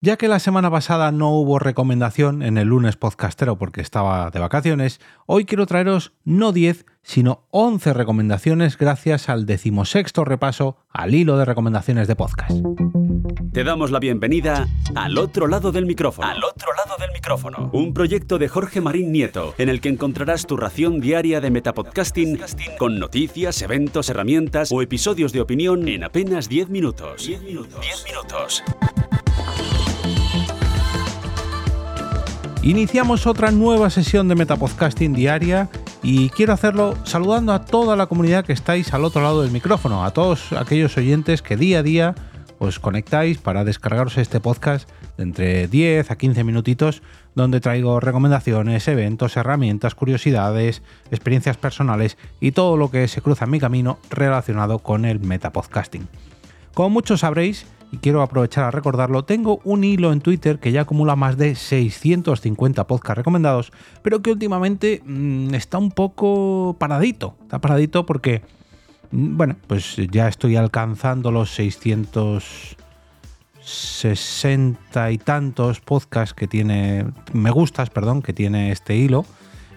Ya que la semana pasada no hubo recomendación en el lunes podcastero porque estaba de vacaciones, hoy quiero traeros no 10, sino 11 recomendaciones gracias al decimosexto repaso al hilo de recomendaciones de podcast. Te damos la bienvenida al otro lado del micrófono. Al otro lado del micrófono. Un proyecto de Jorge Marín Nieto, en el que encontrarás tu ración diaria de metapodcasting con noticias, eventos, herramientas o episodios de opinión en apenas 10 minutos. 10 minutos. 10 minutos. Iniciamos otra nueva sesión de Metapodcasting diaria y quiero hacerlo saludando a toda la comunidad que estáis al otro lado del micrófono, a todos aquellos oyentes que día a día os conectáis para descargaros este podcast de entre 10 a 15 minutitos donde traigo recomendaciones, eventos, herramientas, curiosidades, experiencias personales y todo lo que se cruza en mi camino relacionado con el metapodcasting. Como muchos sabréis, y quiero aprovechar a recordarlo, tengo un hilo en Twitter que ya acumula más de 650 podcasts recomendados, pero que últimamente mm, está un poco paradito. Está paradito porque, mm, bueno, pues ya estoy alcanzando los 660 y tantos podcasts que tiene, me gustas, perdón, que tiene este hilo.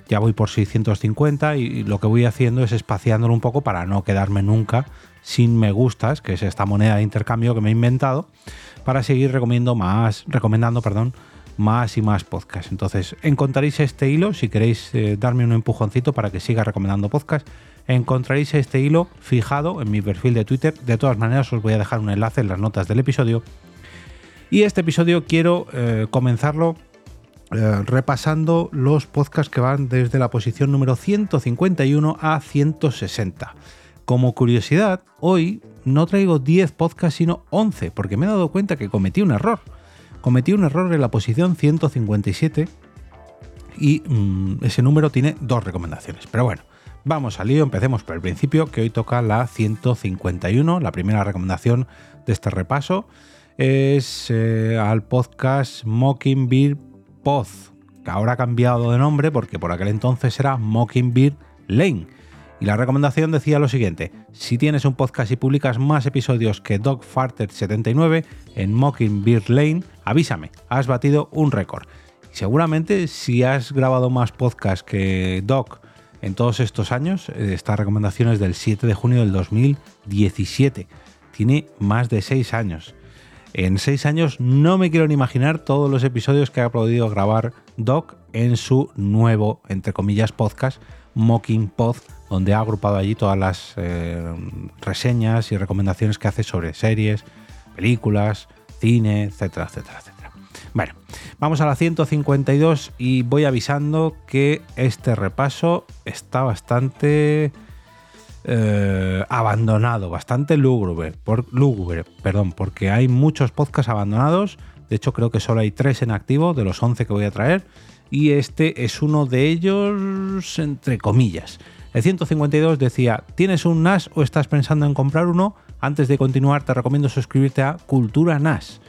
Ya voy por 650 y lo que voy haciendo es espaciándolo un poco para no quedarme nunca sin me gustas, que es esta moneda de intercambio que me he inventado, para seguir recomendando más, recomendando, perdón, más y más podcasts. Entonces, encontraréis este hilo, si queréis eh, darme un empujoncito para que siga recomendando podcasts, encontraréis este hilo fijado en mi perfil de Twitter. De todas maneras, os voy a dejar un enlace en las notas del episodio. Y este episodio quiero eh, comenzarlo eh, repasando los podcasts que van desde la posición número 151 a 160. Como curiosidad, hoy no traigo 10 podcasts sino 11, porque me he dado cuenta que cometí un error. Cometí un error en la posición 157 y mm, ese número tiene dos recomendaciones. Pero bueno, vamos al lío, empecemos por el principio, que hoy toca la 151. La primera recomendación de este repaso es eh, al podcast Mockingbird Pod, que ahora ha cambiado de nombre porque por aquel entonces era Mockingbird Lane y la recomendación decía lo siguiente, si tienes un podcast y publicas más episodios que Dogfarter79 en Mockingbird Lane, avísame, has batido un récord. Seguramente si has grabado más podcasts que Doc en todos estos años, eh, esta recomendación es del 7 de junio del 2017. Tiene más de 6 años. En 6 años no me quiero ni imaginar todos los episodios que ha podido grabar Doc en su nuevo, entre comillas, podcast, Mocking Pod donde ha agrupado allí todas las eh, reseñas y recomendaciones que hace sobre series, películas, cine, etcétera, etcétera, etcétera. Bueno, vamos a la 152 y voy avisando que este repaso está bastante eh, abandonado, bastante lúgubre, lúgubre, perdón, porque hay muchos podcasts abandonados. De hecho, creo que solo hay tres en activo de los 11 que voy a traer. Y este es uno de ellos, entre comillas. El 152 decía, ¿tienes un NAS o estás pensando en comprar uno? Antes de continuar te recomiendo suscribirte a Cultura NAS.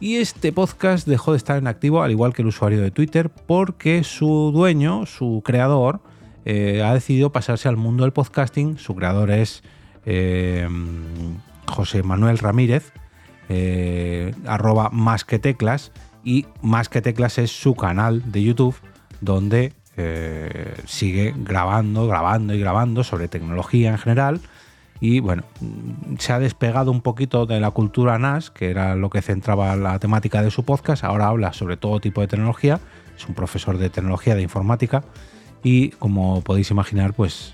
Y este podcast dejó de estar en activo, al igual que el usuario de Twitter, porque su dueño, su creador, eh, ha decidido pasarse al mundo del podcasting. Su creador es eh, José Manuel Ramírez, eh, arroba más que teclas, y más que teclas es su canal de YouTube, donde eh, sigue grabando, grabando y grabando sobre tecnología en general. Y bueno, se ha despegado un poquito de la cultura NAS, que era lo que centraba la temática de su podcast. Ahora habla sobre todo tipo de tecnología. Es un profesor de tecnología, de informática. Y como podéis imaginar, pues,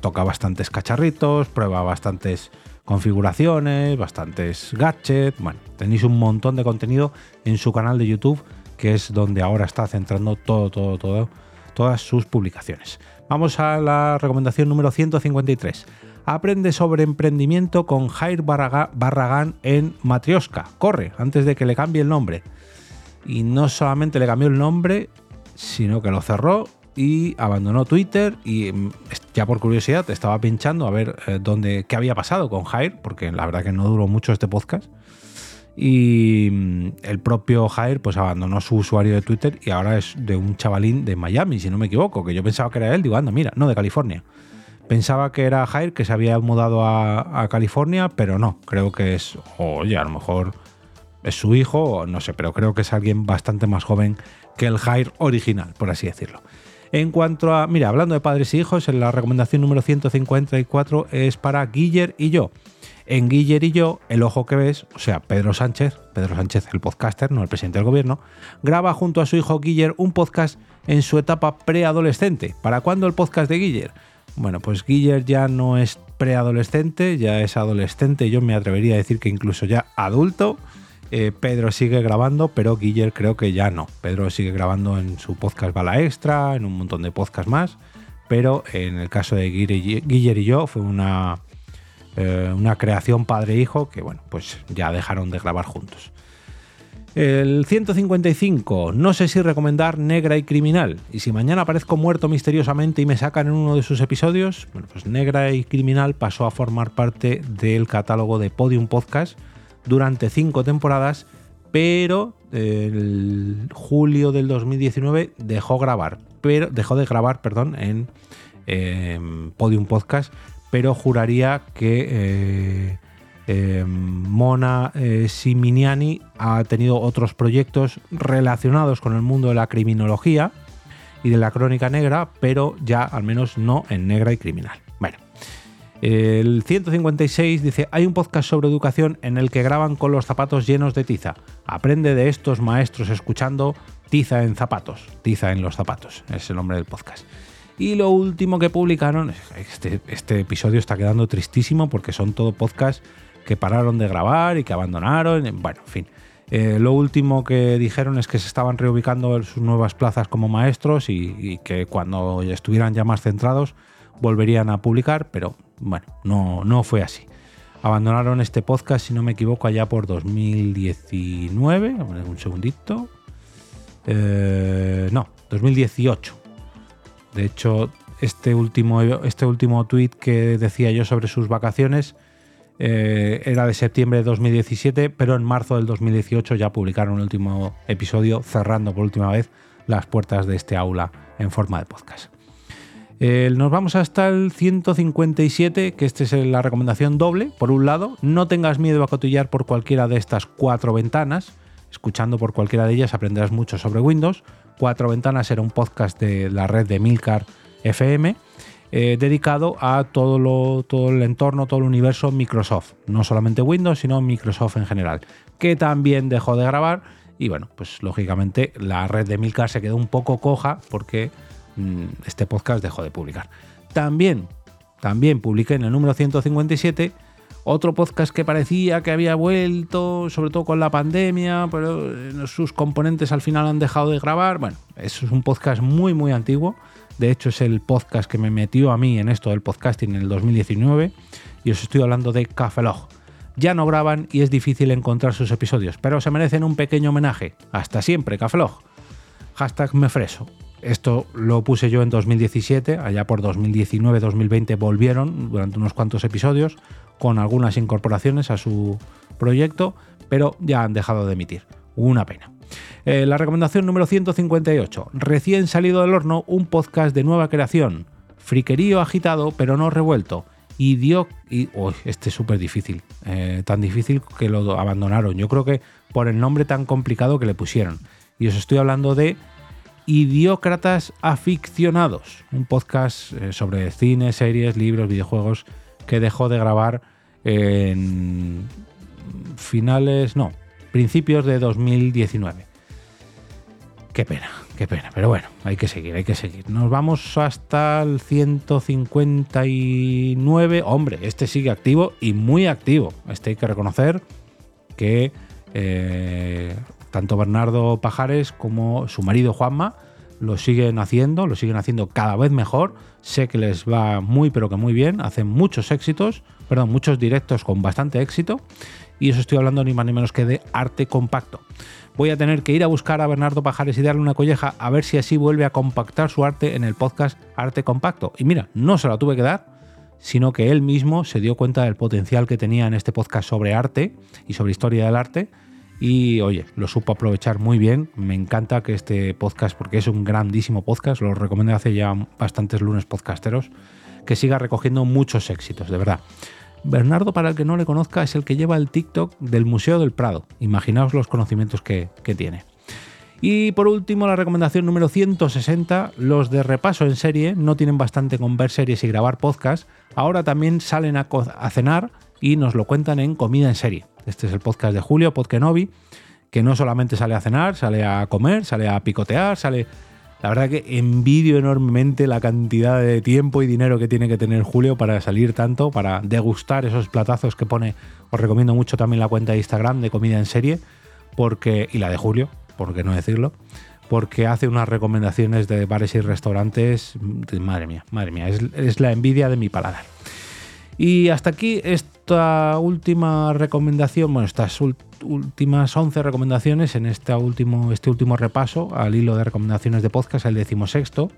toca bastantes cacharritos, prueba bastantes configuraciones, bastantes gadgets. Bueno, tenéis un montón de contenido en su canal de YouTube que es donde ahora está centrando todo, todo, todo, todas sus publicaciones. Vamos a la recomendación número 153. Aprende sobre emprendimiento con Jair Barragán en Matrioska. Corre antes de que le cambie el nombre. Y no solamente le cambió el nombre, sino que lo cerró y abandonó Twitter y mm, ya por curiosidad estaba pinchando a ver eh, dónde qué había pasado con Jair, porque la verdad que no duró mucho este podcast y mm, el propio Jair pues abandonó su usuario de Twitter y ahora es de un chavalín de Miami, si no me equivoco, que yo pensaba que era él, digo, anda, mira, no, de California. Pensaba que era Jair, que se había mudado a, California, pero no, creo que es, oye, a lo mejor es su hijo, no sé, pero creo que es alguien bastante más joven que el Jair original, por así decirlo. En cuanto a, mira, hablando de padres y hijos, la recomendación número 154 es para Guiller y yo. En Guiller y yo, el ojo que ves, o sea, Pedro Sánchez, Pedro Sánchez, el podcaster, no el presidente del gobierno, graba junto a su hijo Guiller un podcast en su etapa preadolescente. ¿Para cuándo el podcast de Guiller? Bueno, pues Guiller ya no es preadolescente, ya es adolescente, yo me atrevería a decir que incluso ya adulto. Eh, Pedro sigue grabando, pero Guiller creo que ya no. Pedro sigue grabando en su podcast Bala Extra, en un montón de podcasts más, pero en el caso de Guiller y yo fue una, eh, una creación padre-hijo que, bueno, pues ya dejaron de grabar juntos. El 155, no sé si recomendar Negra y Criminal. Y si mañana aparezco muerto misteriosamente y me sacan en uno de sus episodios, bueno, pues Negra y Criminal pasó a formar parte del catálogo de Podium Podcast durante cinco temporadas, pero el julio del 2019 dejó grabar, pero dejó de grabar, perdón, en Podium Podcast, pero juraría que eh, eh, Mona eh, Siminiani ha tenido otros proyectos relacionados con el mundo de la criminología y de la crónica negra, pero ya al menos no en negra y criminal. El 156 dice, hay un podcast sobre educación en el que graban con los zapatos llenos de tiza. Aprende de estos maestros escuchando tiza en zapatos. Tiza en los zapatos, es el nombre del podcast. Y lo último que publicaron, este, este episodio está quedando tristísimo porque son todo podcasts que pararon de grabar y que abandonaron. Bueno, en fin. Eh, lo último que dijeron es que se estaban reubicando en sus nuevas plazas como maestros y, y que cuando estuvieran ya más centrados volverían a publicar, pero bueno, no, no fue así. Abandonaron este podcast, si no me equivoco, allá por 2019. Un segundito. Eh, no, 2018. De hecho, este último, este último tweet que decía yo sobre sus vacaciones eh, era de septiembre de 2017, pero en marzo del 2018 ya publicaron el último episodio cerrando por última vez las puertas de este aula en forma de podcast nos vamos hasta el 157, que esta es la recomendación doble. Por un lado, no tengas miedo a cotillar por cualquiera de estas cuatro ventanas. Escuchando por cualquiera de ellas aprenderás mucho sobre Windows. Cuatro ventanas era un podcast de la red de Milcar FM. Eh, dedicado a todo, todo el entorno, todo el universo Microsoft. No solamente Windows, sino Microsoft en general. Que también dejó de grabar. Y bueno, pues lógicamente la red de Milcar se quedó un poco coja porque este podcast dejó de publicar. También, también publiqué en el número 157 otro podcast que parecía que había vuelto, sobre todo con la pandemia, pero eh, sus componentes al final han dejado de grabar. Bueno, es un podcast muy, muy antiguo. De hecho, es el podcast que me metió a mí en esto del podcasting en el 2019. Y os estoy hablando de Cafelog. Ya no graban y es difícil encontrar sus episodios, pero se merecen un pequeño homenaje. Hasta siempre, Cafelog. Hashtag me freso. Esto lo puse yo en 2017, allá por 2019-2020 volvieron durante unos cuantos episodios con algunas incorporaciones a su proyecto, pero ya han dejado de emitir. Una pena. Eh, la recomendación número 158. Recién salido del horno, un podcast de nueva creación. Friquerío agitado, pero no revuelto. Y dio... Y, este es súper difícil. Eh, tan difícil que lo abandonaron. Yo creo que por el nombre tan complicado que le pusieron. Y os estoy hablando de Idiócratas Aficionados, un podcast eh, sobre cine, series, libros, videojuegos que dejó de grabar en finales, no, principios de 2019. Qué pena, qué pena, pero bueno, hay que seguir, hay que seguir. Nos vamos hasta el 159. Hombre, este sigue activo y muy activo. Este hay que reconocer que eh, tanto Bernardo Pajares como su marido Juanma lo siguen haciendo, lo siguen haciendo cada vez mejor. Sé que les va muy pero que muy bien, hacen muchos éxitos, perdón, muchos directos con bastante éxito. Y eso estoy hablando ni más ni menos que de arte compacto. Voy a tener que ir a buscar a Bernardo Pajares y darle una colleja a ver si así vuelve a compactar su arte en el podcast Arte Compacto. Y mira, no se la tuve que dar, sino que él mismo se dio cuenta del potencial que tenía en este podcast sobre arte y sobre historia del arte y oye, lo supo aprovechar muy bien. Me encanta que este podcast, porque es un grandísimo podcast, lo recomiendo hace ya bastantes lunes podcasteros, que siga recogiendo muchos éxitos, de verdad. Bernardo, para el que no le conozca, es el que lleva el TikTok del Museo del Prado. Imaginaos los conocimientos que, tiene. Y por último, la recomendación número 160, los de repaso en serie no tienen bastante con ver series y grabar podcast, ahora también salen a, cenar y nos lo cuentan en Comida en Serie. Este es el podcast de Julio, Podkenovi, que no solamente sale a cenar, sale a comer, sale a picotear, sale... La verdad que envidio enormemente la cantidad de tiempo y dinero que tiene que tener Julio para salir tanto, para degustar esos platazos que pone. Os recomiendo mucho también la cuenta de Instagram de Comida en Serie, porque y la de Julio, por qué no decirlo, porque hace unas recomendaciones de bares y restaurantes, madre mía, madre mía, es, la envidia de mi paladar. Y hasta aquí esta última recomendación, bueno, estas últimas 11 recomendaciones en este último, este último repaso al hilo de recomendaciones de podcast, el decimosexto.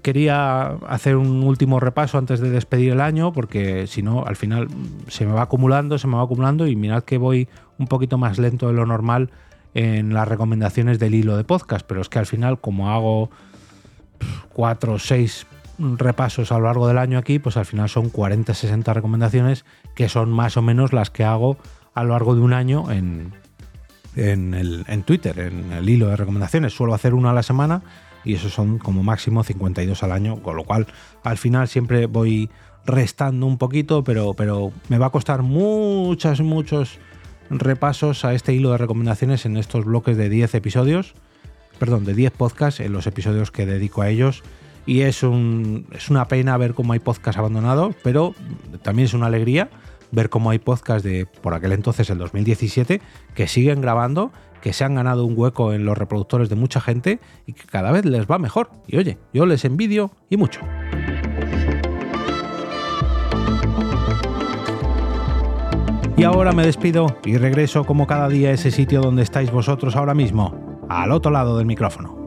Quería hacer un último repaso antes de despedir el año, porque si no, al final se me va acumulando, se me va acumulando y mirad que voy un poquito más lento de lo normal en las recomendaciones del hilo de podcast, pero es que al final, como hago cuatro o seis repasos a lo largo del año aquí, pues al final son 40, 60 recomendaciones que son más o menos las que hago a lo largo de un año en, en, el, en Twitter, en el hilo de recomendaciones. Suelo hacer una a la semana y eso son como máximo 52 al año, con lo cual al final siempre voy restando un poquito, pero, pero me va a costar muchas, muchos repasos a este hilo de recomendaciones en estos bloques de 10 episodios, perdón, de 10 podcasts en los episodios que dedico a ellos. Y es, un, es una pena ver cómo hay podcasts abandonados, pero también es una alegría ver cómo hay podcasts de por aquel entonces, el 2017, que siguen grabando, que se han ganado un hueco en los reproductores de mucha gente y que cada vez les va mejor. Y oye, yo les envidio y mucho. Y ahora me despido y regreso como cada día a ese sitio donde estáis vosotros ahora mismo, al otro lado del micrófono.